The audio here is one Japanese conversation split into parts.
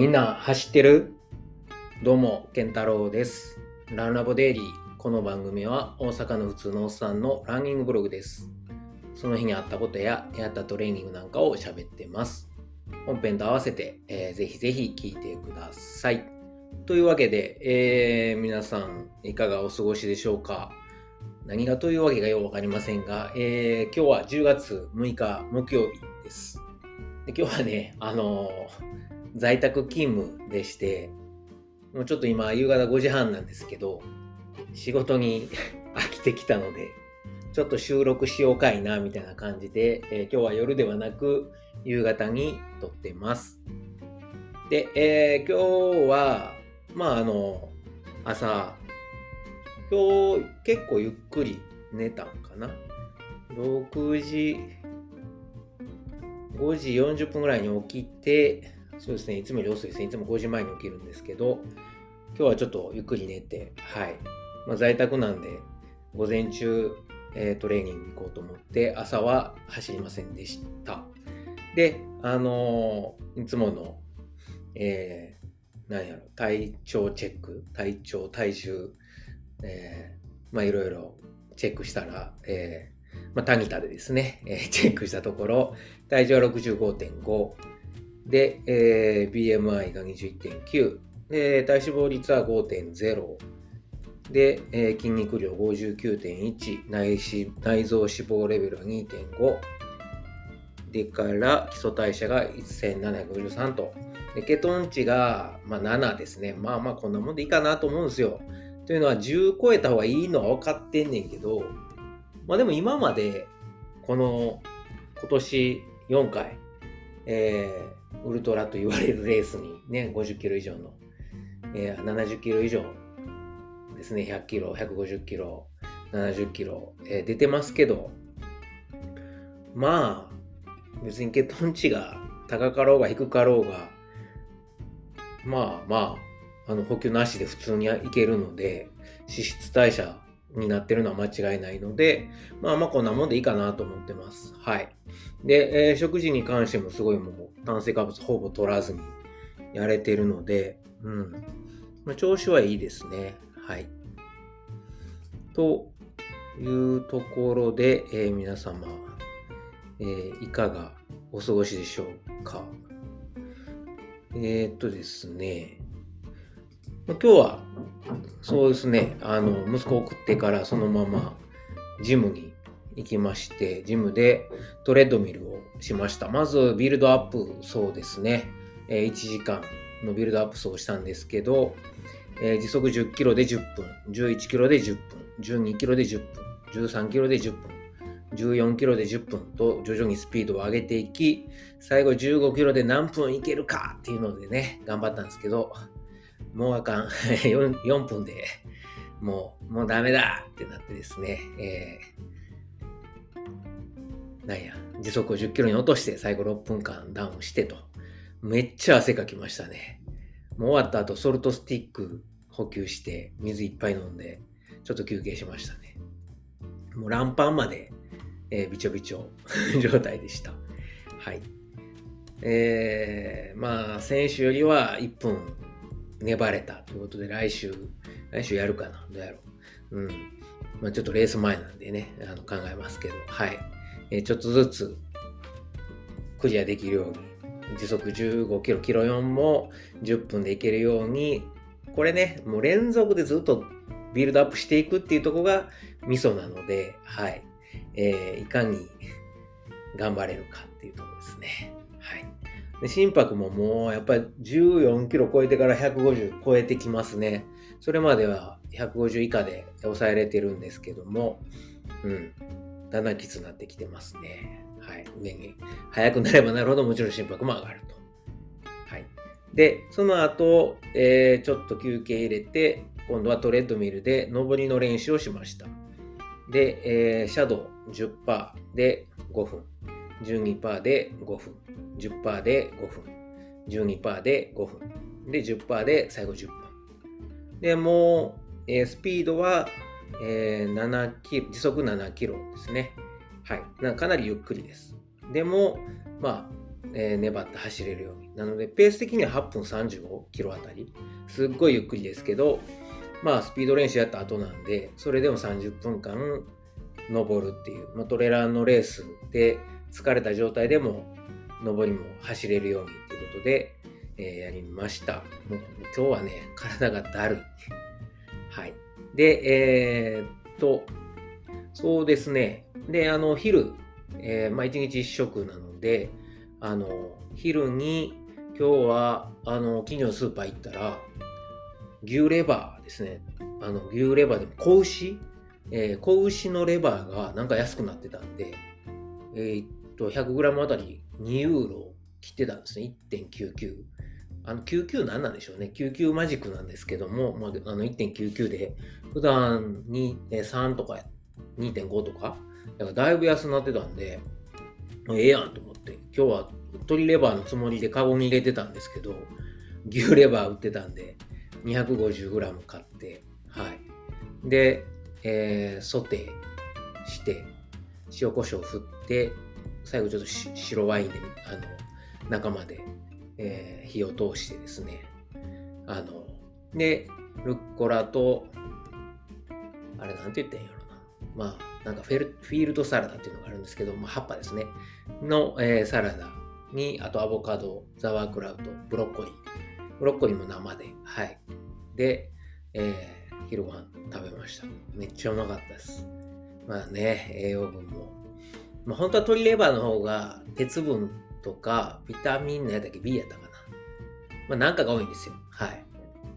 みんな走ってる？どうも、健太郎です。ランラボデイリー。この番組は大阪の普通のおっさんのランニングブログです。その日にあったことややったトレーニングなんかを喋ってます。本編と合わせて、えーぜひぜひ聞いてください。というわけで、えー皆さんいかがお過ごしでしょうか？何がというわけがよくわかりませんが、えー今日は10月6日木曜日です。で今日はね、あのー在宅勤務でして、もうちょっと今夕方5時半なんですけど、仕事に 飽きてきたので、ちょっと収録しようかいな、みたいな感じで、えー今日は夜ではなく夕方に撮ってます。で、えー今日は、まああの、朝、今日結構ゆっくり寝たんかな。6時、5時40分ぐらいに起きて、そうですね、いつもより遅いですね。いつも5時前に起きるんですけど、今日はちょっとゆっくり寝て、はい。まあ、在宅なんで、午前中、えートレーニング行こうと思って、朝は走りませんでした。で、あのーいつもの、えー、何やろ、体調チェック、体調、体重、えーまあいろいろチェックしたら、えーまあ、タニタでですね、えーチェックしたところ、体重は65.5、で、えー BMI が21.9、で、体脂肪率は5.0、で、えー筋肉量59.1、内脂内臓脂肪レベルは2.5、でから基礎代謝が1753と、でケトン値が、まあ、7ですね。まあまあこんなもんでいいかなと思うんですよ。というのは10超えた方がいいのは分かってんねんけど、まあでも今までこの今年4回、えーウルトラと言われるレースにね、50キロ以上の、えー70キロ以上ですね、100キロ、150キロ、70キロ、えー出てますけど、まあ、別にケトン値が高かろうが低かろうが、まあまあ、あの補給なしで普通にいけるので、脂質代謝になってるのは間違いないので、まあまあこんなもんでいいかなと思ってます。はい。で、えー食事に関してもすごいもう炭水化物ほぼ取らずにやれてるので、うん。まあ、調子はいいですね。はい。というところで、えー皆様、えーいかがお過ごしでしょうか。えーっとですね、今日は、そうですね、あの、息子を送ってからそのままジムに行きまして、ジムでトレッドミルをしました。まず、ビルドアップそうですね、え1時間のビルドアップ走をしたんですけど、え時速10キロで10分、11キロで10分、12キロで10分、13キロで10分、14キロで10分と徐々にスピードを上げていき、最後15キロで何分いけるかっていうのでね、頑張ったんですけど、もうあかん。4, 4分でもう、もうダメだってなってですね、えー、なんや、時速を10キロに落として最後6分間ダウンしてと。めっちゃ汗かきましたね。もう終わった後、ソルトスティック補給して、水いっぱい飲んで、ちょっと休憩しましたね。もうランパンまで、えーびちょびちょ 状態でした。はい。えー、まあ、先週よりは1分粘れたということで、来週、来週やるかなどうやろう。うん。まあ、ちょっとレース前なんでね、あの考えますけど、はい。えーちょっとずつクリアできるように、時速15キロ、キロ4も10分でいけるように、これね、もう連続でずっとビルドアップしていくっていうとこがミソなので、はい。えーいかに頑張れるかっていうところですね。で心拍ももうやっぱり14キロ超えてから150超えてきますね。それまでは150以下で抑えれてるんですけども、うん。だんだんきつくなってきてますね。はい。上に。速くなればなるほどもちろん心拍も上がると。はい。で、その後、えーちょっと休憩入れて、今度はトレッドミルで上りの練習をしました。で、えーシャドウ10%で5分、12%で5分、10%で5分、12%で5分、で10%で最後10分。で、もう、えースピードは、えー7キロ、時速7キロですね。はい。なかなりゆっくりです。でも、まあ、えー粘って走れるように。なので、ペース的には8分35キロあたり。すっごいゆっくりですけど、まあ、スピード練習やった後なんで、それでも30分間登るっていう、まあ、トレーラーのレースで疲れた状態でも、登りも走れるようにっていうことで、えー、やりました。もう今日はね、体がだるい。はい。で、えー、っと、そうですね。で、あの、昼、えー、まあ、一日一食なので、あの、昼に、今日は、あの、近所のスーパー行ったら、牛レバーですね。あの、牛レバーでも、子牛？えー、子牛のレバーがなんか安くなってたんで、えー、と、100g あたり2ユーロ切ってたんですね。1.99。あの、99なんなんでしょうね。99マジックなんですけども、まあ、あの1.99で、普段に3とか2.5とか、だからだいぶ安なってたんで、ええやんと思って、今日は鶏レバーのつもりでカゴに入れてたんですけど、牛レバー売ってたんで、250g 買って、はい。で、えー、ソテーして、塩コショウ振って、最後ちょっと白ワインで、あの、中まで、えー、火を通してですね、あの、で、ルッコラと、あれなんて言ってんやろな。まあ、なんかフェルフィールドサラダっていうのがあるんですけど、まあ、葉っぱですね。の、えー、サラダに、あとアボカド、ザワークラウト、ブロッコリー。ブロッコリーも生で、はい。で、えー、昼ご飯食べました。めっちゃうまかったです。まあね、栄養分も。まあ、本当は鶏レバーの方が鉄分とかビタミンのやったっけ B やったかな。まあなんかが多いんですよ。はい。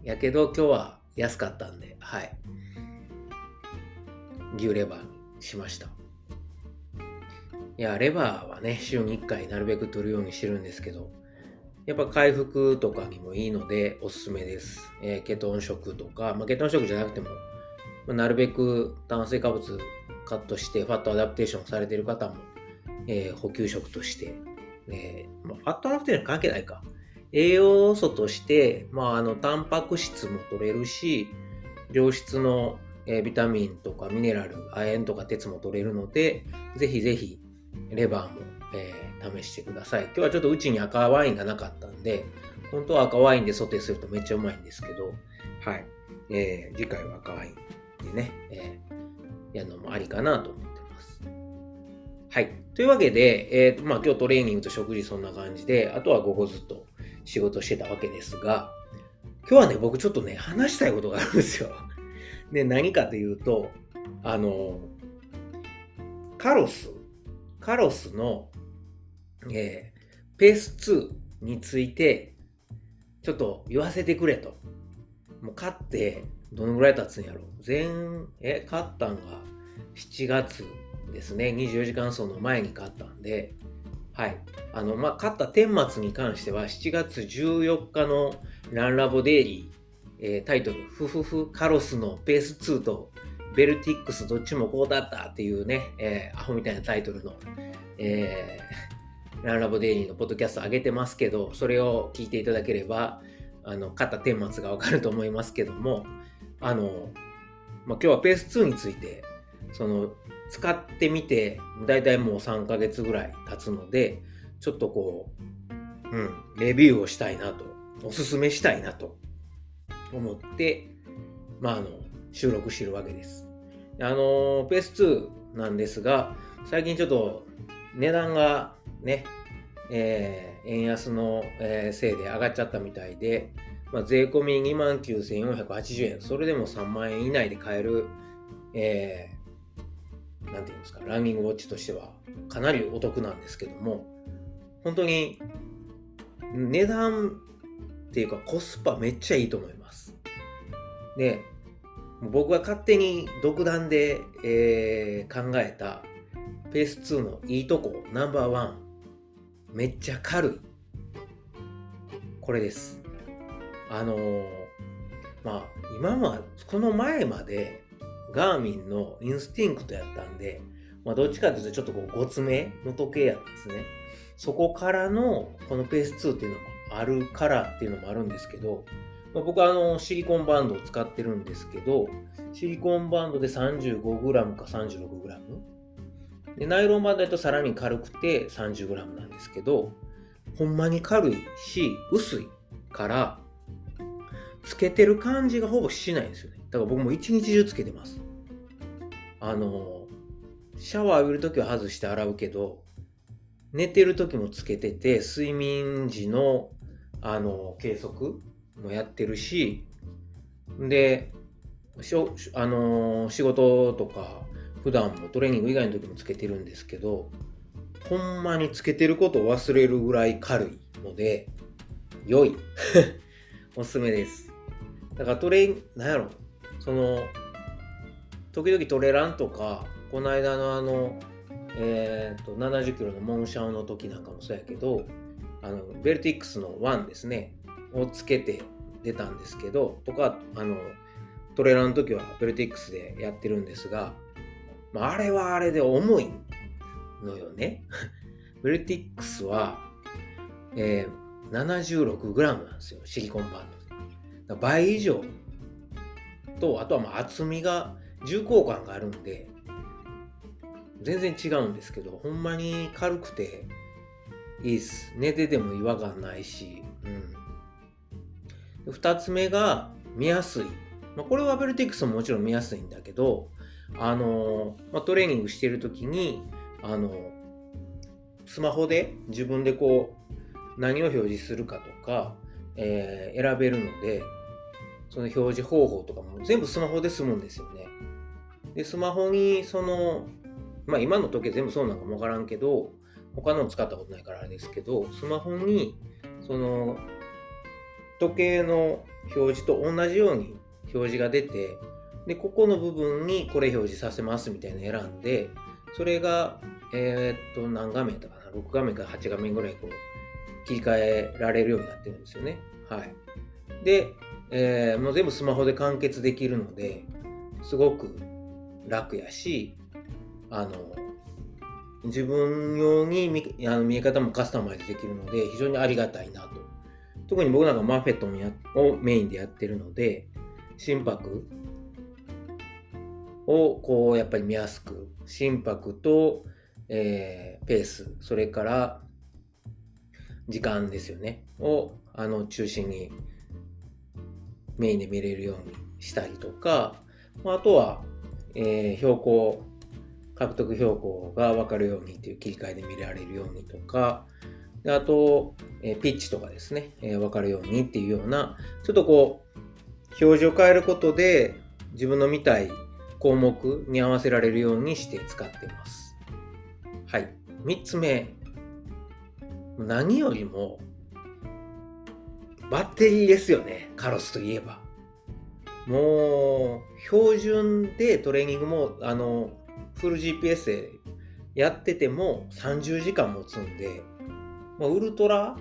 やけど今日は安かったんで、はい。牛レバーにしました。いや、レバーはね、週に1回なるべく取るようにしてるんですけど、やっぱ回復とかにもいいのでおすすめです。えー、ケトン食とか、まあ、ケトン食じゃなくても、まあ、なるべく炭水化物カットして fat adaptation されてる方も、えー、補給食として、えーまあ、 fat adaptation 関係ないか。栄養素として、まあ、あのタンパク質も取れるし、良質の、えー、ビタミンとかミネラル、亜鉛とか鉄も取れるので、ぜひぜひレバーも、えー試してください。今日はちょっとうちに赤ワインがなかったんで、本当は赤ワインでソテーするとめっちゃうまいんですけど、はい。えー、次回は赤ワインでね、えー、やるのもありかなと思ってます。はい。というわけで、えー、まあ今日トレーニングと食事そんな感じで、あとは午後ずっと仕事してたわけですが、今日はね、僕ちょっとね、話したいことがあるんですよ。で、何かというと、あの、カロス、カロスのえー、ペース2について、ちょっと言わせてくれと。もう勝って、どのぐらい経つんやろ前、え、勝ったんが7月ですね。24時間走の前に勝ったんで、はい。あの、まあ、勝った顛末に関しては、7月14日のランラボデイリー、えー、タイトル、フフフカロスのペース2とベルティックスどっちもこうだったっていうね、えー、アホみたいなタイトルの、えー、ランラボデイリーのポッドキャスト上げてますけど、それを聞いていただければ、あの、勝った顛末がわかると思いますけども、あの、まあ、今日はペース2について、その、使ってみて、だいたいもう3ヶ月ぐらい経つので、ちょっとこう、うん、レビューをしたいなと、おすすめしたいなと思って、まあ、あの、収録してるわけです。あの、ペース2なんですが、最近ちょっと値段がね、えー、円安の、えー、せいで上がっちゃったみたいで、まあ、税込み29,480円、それでも3万円以内で買える、えー、なんていうんですか、ランニングウォッチとしてはかなりお得なんですけども、本当に値段っていうかコスパめっちゃいいと思います。で、僕が勝手に独断で、えー、考えたペース2のいいとこナンバーワンめっちゃ軽い。これです。あのー、まあ、今は、この前まで、ガーミンのインスティンクトやったんで、まあ、どっちかというとちょっとこう、ごつめの時計やったんですね。そこからの、このペース2っていうのもあるからっていうのもあるんですけど、まあ、僕はあの、シリコンバンドを使ってるんですけど、シリコンバンドで 35g か 36g でナイロンバンドだとさらに軽くて 30g なんですけど、ほんまに軽いし、薄いから、つけてる感じがほぼしないんですよね。だから僕も一日中つけてます。あの、シャワー浴びるときは外して洗うけど、寝てる時もつけてて、睡眠時の、あの、計測もやってるし、で、しょあの仕事とか、普段もトレーニング以外の時もつけてるんですけど、ほんまにつけてることを忘れるぐらい軽いので、良い。おすすめです。だからトレイン、なんやろ、その、時々トレランとか、この間のあの、えっ、と、70キロのモンシャンの時なんかもそうやけど、あの、ベルティックスの1ですね、をつけて出たんですけど、とか、あの、トレラーの時はベルティックスでやってるんですが、まあ、あれはあれで重いのよね。ベルティックスは、えー、76g なんですよ、シリコンバンド。倍以上と、あとはまあ厚みが重厚感があるんで、全然違うんですけど、ほんまに軽くていいっす。寝てても違和感ないし、うん。二つ目が見やすい。まあ、これはベルテックスももちろん見やすいんだけど、あのまあ、トレーニングしてる時に、あのスマホで自分でこう何を表示するかとか、えー、選べるので、その表示方法とかも全部スマホで済むんですよね。で、スマホにその、まあ今の時計全部そうなんかもわからんけど、他の使ったことないからあれですけど、スマホにその時計の表示と同じように表示が出て、で、ここの部分にこれ表示させますみたいな選んで、それが、えー、っと、何画面だかな、6画面か8画面ぐらいこう、切り替えられるようになってるんですよね。はい。で、えー、もう全部スマホで完結できるので、すごく楽やし、あの、自分用に見あの見え方もカスタマイズできるので、非常にありがたいなと。特に僕なんかマフェットをメインでやってるので、心拍をこうやっぱり見やすく心拍と、えー、ペースそれから時間ですよねをあの中心にメインで見れるようにしたりとかあとは、えー、標高獲得標高が分かるようにっていう切り替えで見られるようにとかであと、えー、ピッチとかですね、えー、分かるようにっていうようなちょっとこう表示を変えることで自分の見たい項目に合わせられるようにして使ってます。はい。3つ目。何よりもバッテリーですよね。カロスといえば。もう、標準でトレーニングも、あの、フル GPS でやってても30時間持つんで、まあ、ウルトラ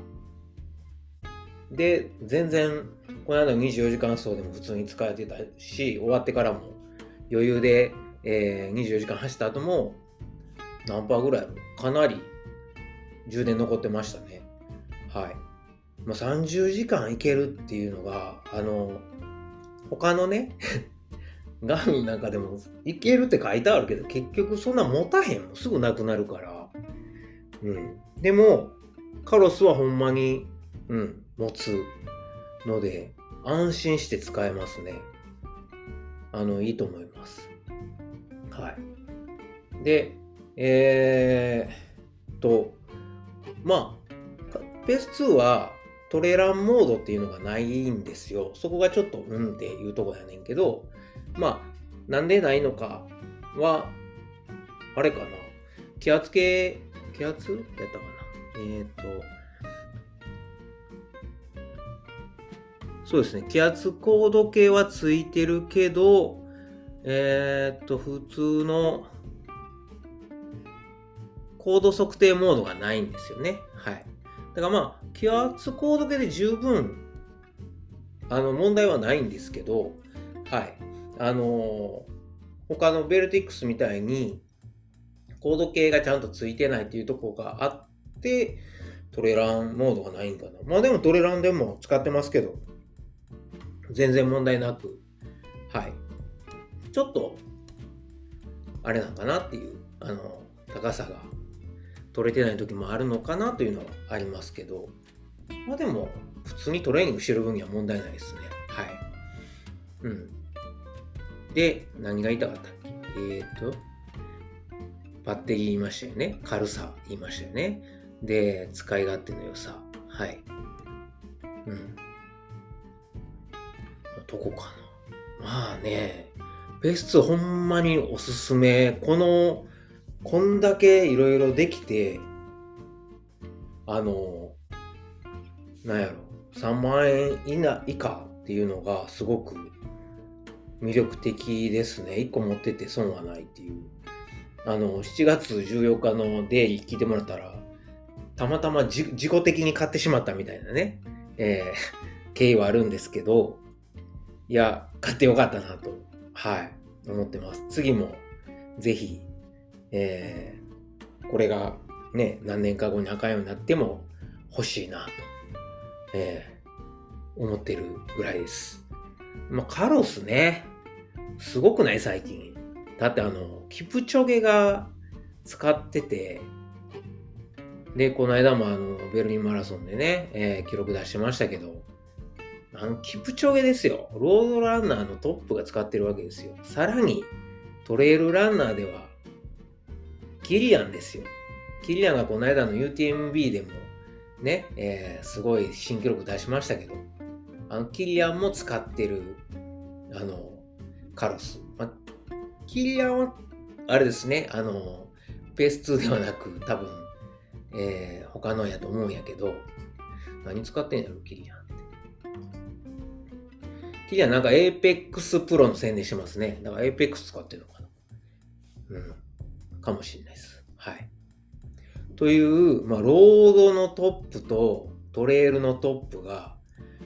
で全然この間の24時間走でも普通に使えてたし、終わってからも余裕で、えー、24時間走った後も何パーぐらいかなり充電残ってましたね。はい。まあ、30時間いけるっていうのが、あの、他のね、ガーミンなんかでもいけるって書いてあるけど、結局そんな持たへんもすぐなくなるから。うん。でも、カロスはほんまに、うん、持つので、安心して使えますね。あの、いいと思います。はい。で、えー、と、まあ、ペース2はトレランモードっていうのがないんですよ。そこがちょっとうんっていうとこやねんけど、まあ、なんでないのかは、あれかな。気圧計、気圧？やったかな。えっ、ー、と、そうですね。気圧高度計はついてるけど、えー、っと、普通の高度測定モードがないんですよね。はい。だからまあ、気圧高度計で十分、あの、問題はないんですけど、はい。あの他のベルティックスみたいに、高度計がちゃんとついてないっていうところがあって、トレランモードがないんかな。まあでもトレランでも使ってますけど、全然問題なく、はい。ちょっと、あれなんかなっていう、あの、高さが取れてない時もあるのかなというのはありますけど、まあでも、普通にトレーニングしてる分には問題ないですね。はい。うん。で、何が言いたかったっけ？えっ、ー、と、バッテリー言いましたよね。軽さ言いましたよね。で、使い勝手の良さ。はい。うん。どこかな？まあね、ベストほんまにおすすめ。この、こんだけいろいろできて、あの、なんやろ、3万円以内以下っていうのがすごく魅力的ですね。1個持ってて損はないっていう。あの、7月14日のデイリー聞いてもらったら、たまたま自己的に買ってしまったみたいなね、えー、経緯はあるんですけど、いや、買ってよかったなと、はい、思ってます。次も、ぜひ、えー、これがね、何年か後に赤いようになっても欲しいなと、えー、思ってるぐらいです。まあ、カロスね、すごくない？最近。だってあの、キプチョゲが使ってて、で、この間もあの、ベルリンマラソンでね、えー、記録出してましたけど、あの、キプチョゲですよ。ロードランナーのトップが使ってるわけですよ。さらに、トレイルランナーでは、キリアンですよ。キリアンがこの間の UTMB でも、ね、えー、すごい新記録出しましたけど、あの、キリアンも使ってる、あの、カロス。まあ、キリアンは、あれですね、あの、ペース2ではなく、多分、えー、他のやと思うんやけど、何使ってんやろ、キリアンって。キリアンなんか APEX Pro の宣伝してますね。だから APEX 使ってるのかな。うん。かもしれないです。はい。という、まあ、ロードのトップとトレイルのトップが、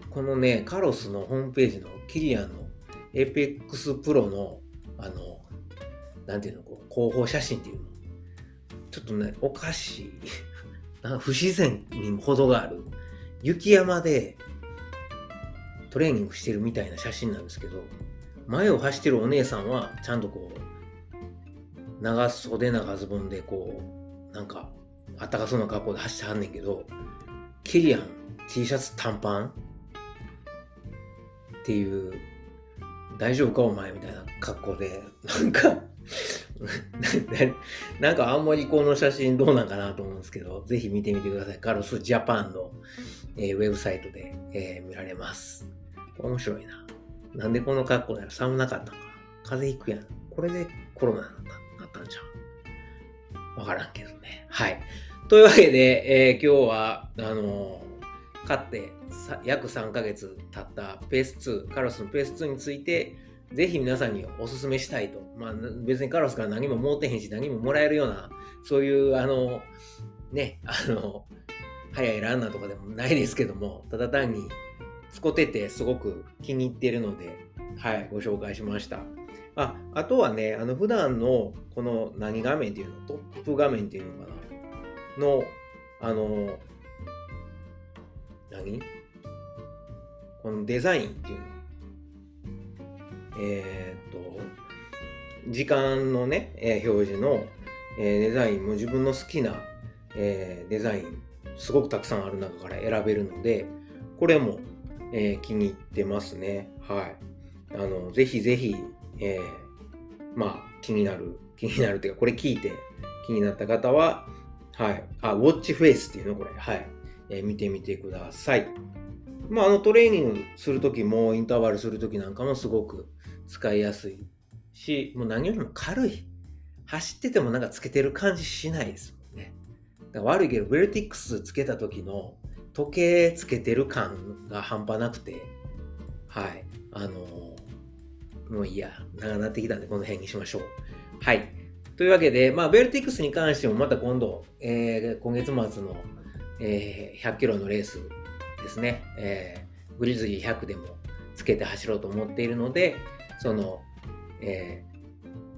このね、カロスのホームページのキリアンの APEX Pro の、あの、なんていうの、こう、広報写真っていうの。ちょっとね、おかしい。不自然にも程がある。雪山でトレーニングしてるみたいな写真なんですけど、前を走ってるお姉さんは、ちゃんとこう、長袖長ズボンでこう、なんか、あったかそうな格好で走ってはんねんけど、キリアン T シャツ短パンっていう、大丈夫かお前みたいな格好で、なんか なんかあんまりこの写真どうなんかなと思うんですけど、ぜひ見てみてください。カロスジャパンの、えー、ウェブサイトで、えー、見られます。面白いな。なんでこの格好なら寒なかったのか風邪ひくやん。これでコロナなんじゃん。わからんけどね。はい。というわけで、えー、今日は、あのー、勝って約3ヶ月経ったペース2、カロスのペース2について、ぜひ皆さんにお勧めしたいと。まあ、別にカロスから何も持ってへんし、何ももらえるような、そういう、あの、ね、あの、早いランナーとかでもないですけども、ただ単に使っててすごく気に入ってるので、はい、ご紹介しました。あ、あとはね、あの、普段のこの何画面っていうの、トップ画面っていうのかな、の、あの、何？このデザインっていうの。えー、っと、時間のね、え、表示の、え、デザインも自分の好きな、え、デザイン、すごくたくさんある中から選べるので、これも、え、気に入ってますね。はい。あの、ぜひぜひ、えー、まあ、気になる、気になるというか、これ聞いて気になった方は、はい。あ、ウォッチフェイスっていうのこれ。はい。えー、見てみてください。まあ、あの、トレーニングするときも、インターバルするときなんかもすごく使いやすいし、もう何よりも軽い。走っててもなんかつけてる感じしないですもんね。だから悪いけど、ベルティックスつけた時の時計つけてる感が半端なくて、はい。あのー、もういいや。長なってきたんでこの辺にしましょう。はい。というわけで、まあ、ベルティックスに関してもまた今度、えー、今月末の、えー、100キロのレースですね、えー、グリズリー100でもつけて走ろうと思っているので、その、え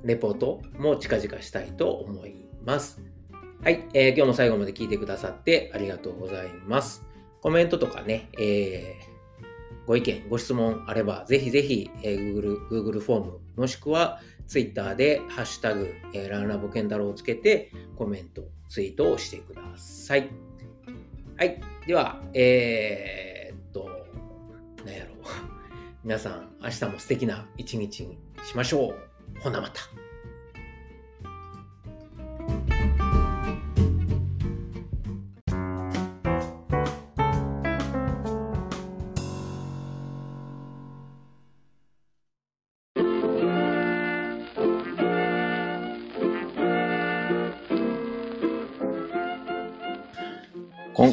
ー、レポートも近々したいと思います。はい、えー、今日も最後まで聞いてくださってありがとうございます。コメントとかね、えー、ご意見、ご質問あれば、ぜひぜひ、えー、Google, Google フォーム、もしくは Twitter でハッシュタグ、えー、ランラボケンタロウをつけてコメント、ツイートをしてください。はい。では、えー、っと、なんやろう。皆さん、明日も素敵な一日にしましょう。ほなまた。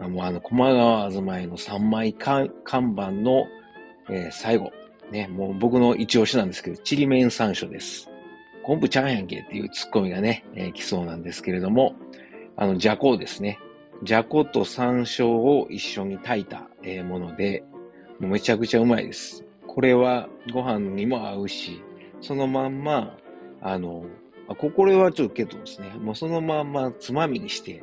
あ、もうあの、駒川あずまいの3枚看板の、えー、最後、ね、もう僕の一押しなんですけど、ちりめん山椒です。昆布ちゃんやんけっていうツッコミがね、えー、来そうなんですけれども、あの、じゃこですね。じゃこと山椒を一緒に炊いた、えー、もので、もうめちゃくちゃうまいです。これはご飯にも合うし、そのまんま、あの、あこれはちょっとけどですね、もうそのまんまつまみにして、